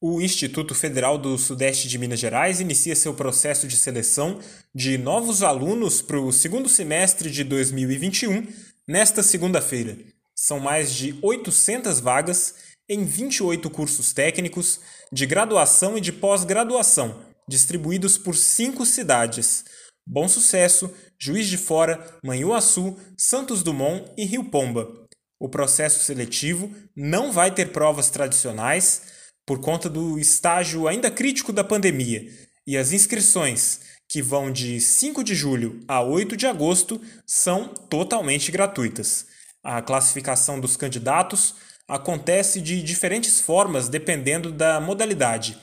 O Instituto Federal do Sudeste de Minas Gerais inicia seu processo de seleção de novos alunos para o segundo semestre de 2021 nesta segunda-feira. São mais de 800 vagas em 28 cursos técnicos de graduação e de pós-graduação, distribuídos por cinco cidades: Bom Sucesso, Juiz de Fora, Manhuaçu, Santos Dumont e Rio Pomba. O processo seletivo não vai ter provas tradicionais por conta do estágio ainda crítico da pandemia, e as inscrições, que vão de 5 de julho a 8 de agosto, são totalmente gratuitas. A classificação dos candidatos acontece de diferentes formas dependendo da modalidade.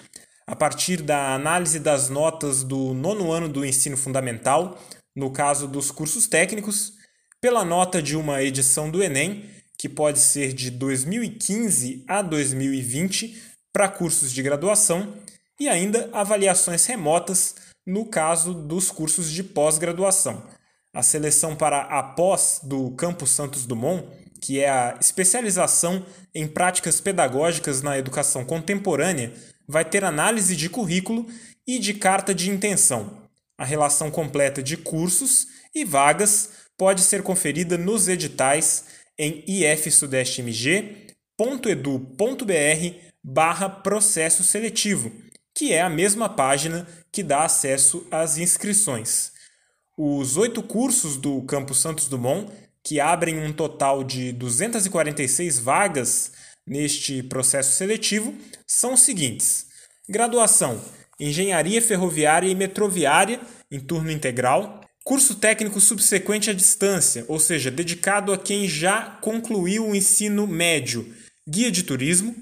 A partir da análise das notas do nono ano do ensino fundamental, no caso dos cursos técnicos, pela nota de uma edição do Enem, que pode ser de 2015 a 2020, para cursos de graduação e ainda avaliações remotas no caso dos cursos de pós-graduação. A seleção para a pós do Campus Santos Dumont, que é a especialização em práticas pedagógicas na educação contemporânea, vai ter análise de currículo e de carta de intenção. A relação completa de cursos e vagas pode ser conferida nos editais em ifsudestemg.edu.br barra processo seletivo, que é a mesma página que dá acesso às inscrições. Os oito cursos do Campus Santos Dumont, que abrem um total de 246 vagas neste processo seletivo, são os seguintes: graduação Engenharia Ferroviária e Metroviária em turno integral, curso técnico subsequente à distância, ou seja, dedicado a quem já concluiu o ensino médio, guia de turismo,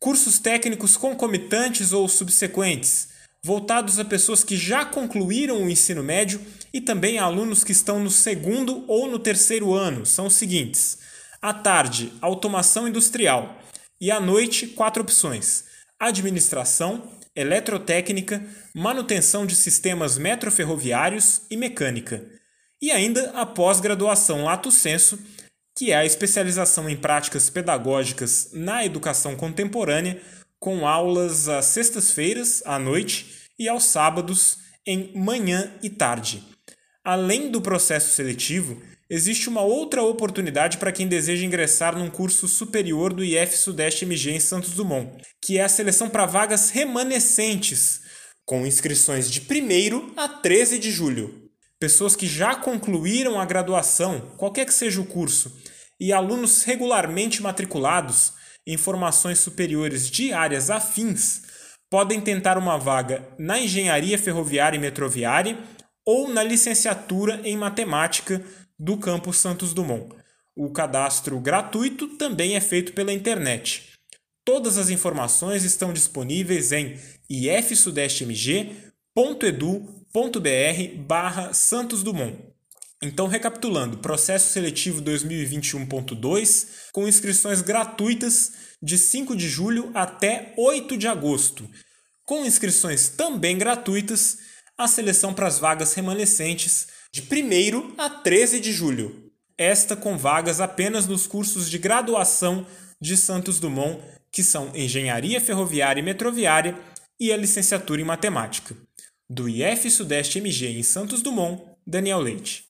cursos técnicos concomitantes ou subsequentes, voltados a pessoas que já concluíram o ensino médio e também a alunos que estão no segundo ou no terceiro ano, são os seguintes: à tarde, automação industrial, e à noite, quatro opções: administração, eletrotécnica, manutenção de sistemas metroferroviários e mecânica. E ainda a pós-graduação lato senso que é a especialização em práticas pedagógicas na educação contemporânea, com aulas às sextas-feiras à noite e aos sábados em manhã e tarde. Além do processo seletivo, existe uma outra oportunidade para quem deseja ingressar num curso superior do IF Sudeste MG em Santos Dumont, que é a seleção para vagas remanescentes, com inscrições de 1 a 13 de julho pessoas que já concluíram a graduação, qualquer que seja o curso, e alunos regularmente matriculados em formações superiores de áreas afins podem tentar uma vaga na engenharia ferroviária e metroviária ou na licenciatura em matemática do campus Santos Dumont. O cadastro gratuito também é feito pela internet. Todas as informações estão disponíveis em ifsudestemg.edu br barra Santos Dumont. Então, recapitulando, processo seletivo 2021.2 com inscrições gratuitas de 5 de julho até 8 de agosto. Com inscrições também gratuitas, a seleção para as vagas remanescentes de 1 a 13 de julho. Esta com vagas apenas nos cursos de graduação de Santos Dumont, que são Engenharia Ferroviária e Metroviária e a licenciatura em Matemática. Do IF Sudeste MG em Santos Dumont, Daniel Leite.